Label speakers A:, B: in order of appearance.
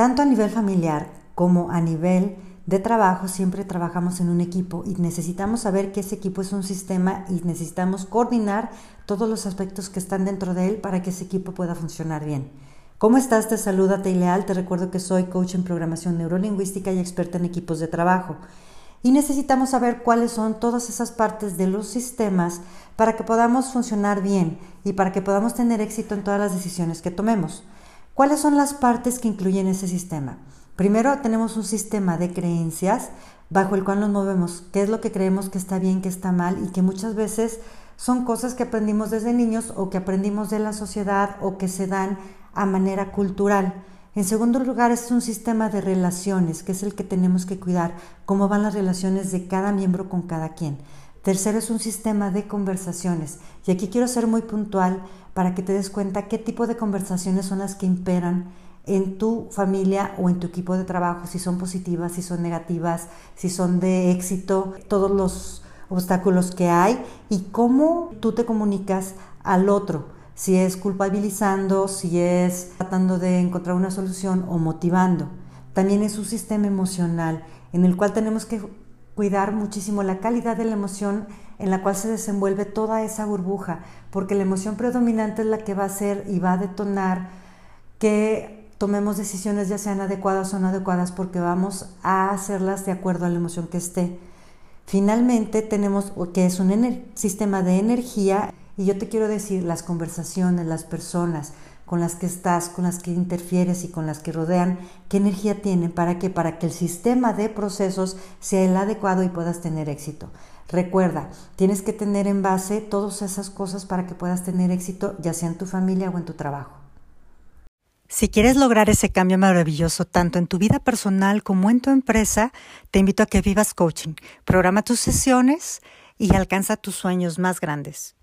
A: Tanto a nivel familiar como a nivel de trabajo siempre trabajamos en un equipo y necesitamos saber que ese equipo es un sistema y necesitamos coordinar todos los aspectos que están dentro de él para que ese equipo pueda funcionar bien. ¿Cómo estás? Te saluda Teileal. Te recuerdo que soy coach en programación neurolingüística y experta en equipos de trabajo y necesitamos saber cuáles son todas esas partes de los sistemas para que podamos funcionar bien y para que podamos tener éxito en todas las decisiones que tomemos. ¿Cuáles son las partes que incluyen ese sistema? Primero tenemos un sistema de creencias bajo el cual nos movemos, qué es lo que creemos que está bien, que está mal y que muchas veces son cosas que aprendimos desde niños o que aprendimos de la sociedad o que se dan a manera cultural. En segundo lugar, es un sistema de relaciones, que es el que tenemos que cuidar, cómo van las relaciones de cada miembro con cada quien. Tercero, es un sistema de conversaciones. Y aquí quiero ser muy puntual para que te des cuenta qué tipo de conversaciones son las que imperan en tu familia o en tu equipo de trabajo, si son positivas, si son negativas, si son de éxito, todos los obstáculos que hay y cómo tú te comunicas al otro si es culpabilizando, si es tratando de encontrar una solución o motivando. También es un sistema emocional en el cual tenemos que cuidar muchísimo la calidad de la emoción en la cual se desenvuelve toda esa burbuja, porque la emoción predominante es la que va a hacer y va a detonar que tomemos decisiones ya sean adecuadas o no adecuadas, porque vamos a hacerlas de acuerdo a la emoción que esté. Finalmente tenemos que es un sistema de energía y yo te quiero decir, las conversaciones, las personas con las que estás, con las que interfieres y con las que rodean, qué energía tienen para que para que el sistema de procesos sea el adecuado y puedas tener éxito. Recuerda, tienes que tener en base todas esas cosas para que puedas tener éxito, ya sea en tu familia o en tu trabajo. Si quieres lograr ese cambio maravilloso tanto en tu vida personal como en tu empresa, te invito a que vivas coaching. Programa tus sesiones y alcanza tus sueños más grandes.